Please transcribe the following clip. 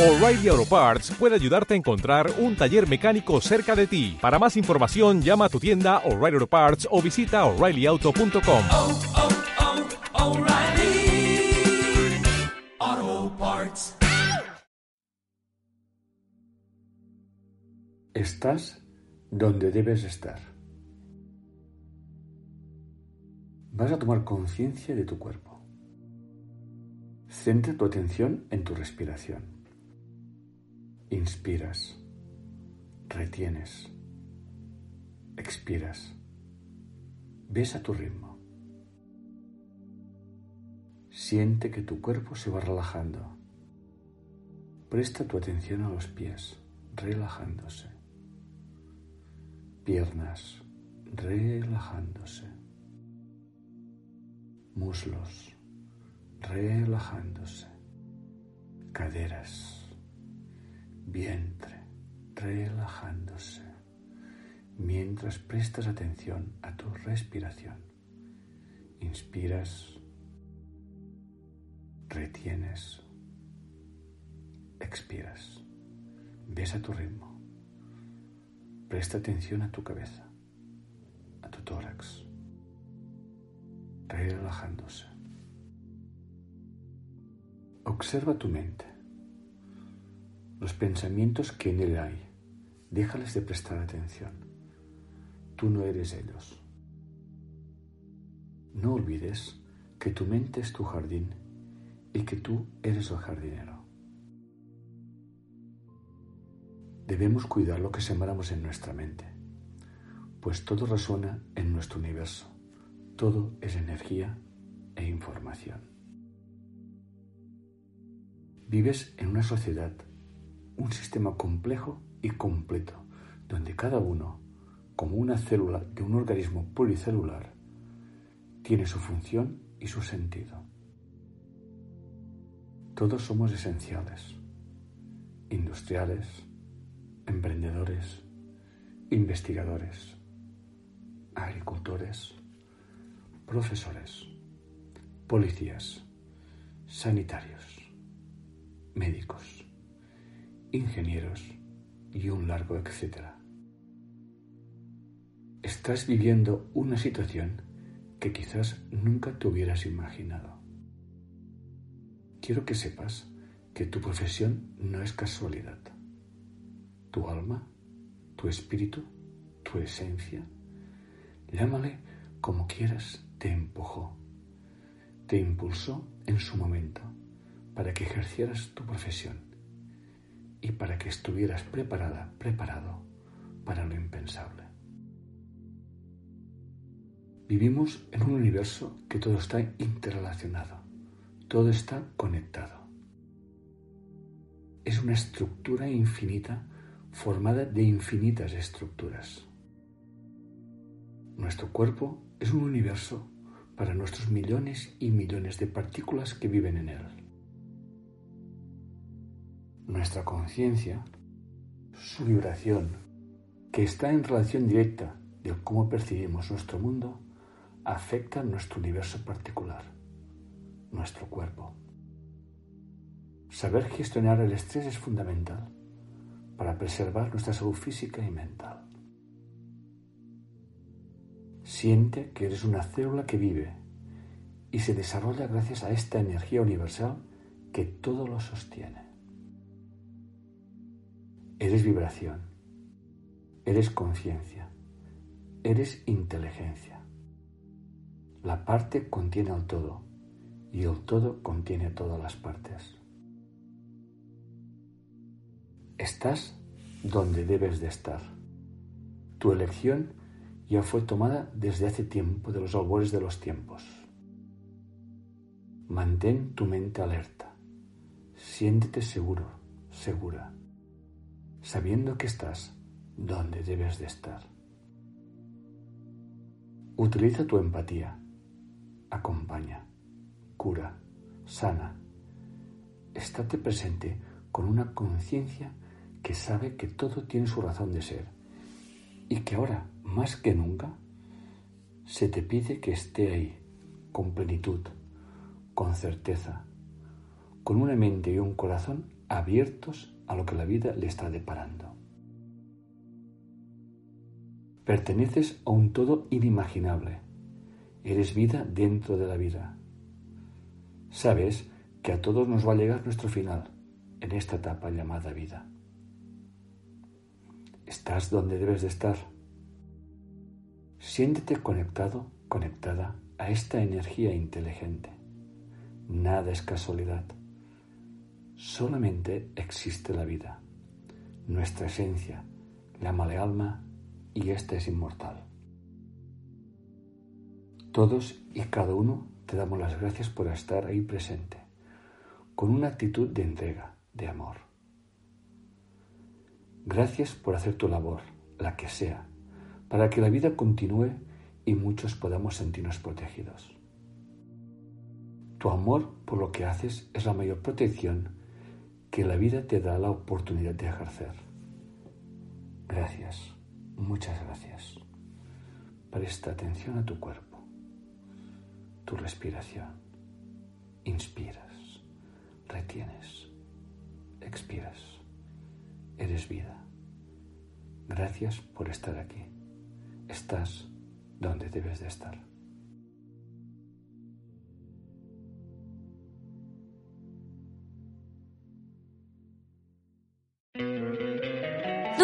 O'Reilly Auto Parts puede ayudarte a encontrar un taller mecánico cerca de ti. Para más información, llama a tu tienda O'Reilly Auto Parts o visita oreillyauto.com. oh, oh, Parts. Estás donde debes estar. Vas a tomar conciencia de tu cuerpo. Centra tu atención en tu respiración. Inspiras, retienes, expiras. Ves a tu ritmo. Siente que tu cuerpo se va relajando. Presta tu atención a los pies, relajándose. Piernas, relajándose. Muslos, relajándose. Caderas, vientre, relajándose. Mientras prestas atención a tu respiración. Inspiras, retienes, expiras. Ves a tu ritmo. Presta atención a tu cabeza, a tu tórax, relajándose. Observa tu mente, los pensamientos que en él hay. Déjales de prestar atención. Tú no eres ellos. No olvides que tu mente es tu jardín y que tú eres el jardinero. Debemos cuidar lo que sembramos en nuestra mente, pues todo resuena en nuestro universo. Todo es energía e información. Vives en una sociedad, un sistema complejo y completo, donde cada uno, como una célula de un organismo policelular, tiene su función y su sentido. Todos somos esenciales, industriales, emprendedores, investigadores, agricultores, profesores, policías, sanitarios, médicos, ingenieros y un largo etcétera. Estás viviendo una situación que quizás nunca te hubieras imaginado. Quiero que sepas que tu profesión no es casualidad tu alma, tu espíritu, tu esencia, llámale como quieras, te empujó, te impulsó en su momento para que ejercieras tu profesión y para que estuvieras preparada, preparado para lo impensable. Vivimos en un universo que todo está interrelacionado, todo está conectado. Es una estructura infinita formada de infinitas estructuras. Nuestro cuerpo es un universo para nuestros millones y millones de partículas que viven en él. Nuestra conciencia, su vibración, que está en relación directa de cómo percibimos nuestro mundo, afecta nuestro universo particular, nuestro cuerpo. Saber gestionar el estrés es fundamental para preservar nuestra salud física y mental. Siente que eres una célula que vive y se desarrolla gracias a esta energía universal que todo lo sostiene. Eres vibración, eres conciencia, eres inteligencia. La parte contiene al todo y el todo contiene todas las partes. Estás donde debes de estar. Tu elección ya fue tomada desde hace tiempo de los albores de los tiempos. Mantén tu mente alerta. Siéntete seguro, segura, sabiendo que estás donde debes de estar. Utiliza tu empatía. Acompaña, cura, sana. Estate presente con una conciencia que sabe que todo tiene su razón de ser y que ahora, más que nunca, se te pide que esté ahí, con plenitud, con certeza, con una mente y un corazón abiertos a lo que la vida le está deparando. Perteneces a un todo inimaginable. Eres vida dentro de la vida. Sabes que a todos nos va a llegar nuestro final en esta etapa llamada vida. Estás donde debes de estar. Siéntete conectado, conectada a esta energía inteligente. Nada es casualidad. Solamente existe la vida, nuestra esencia, la alma y esta es inmortal. Todos y cada uno te damos las gracias por estar ahí presente, con una actitud de entrega, de amor. Gracias por hacer tu labor, la que sea, para que la vida continúe y muchos podamos sentirnos protegidos. Tu amor por lo que haces es la mayor protección que la vida te da la oportunidad de ejercer. Gracias, muchas gracias. Presta atención a tu cuerpo, tu respiración. Inspiras, retienes, expiras. Eres vida. Gracias por estar aquí. Estás donde debes de estar.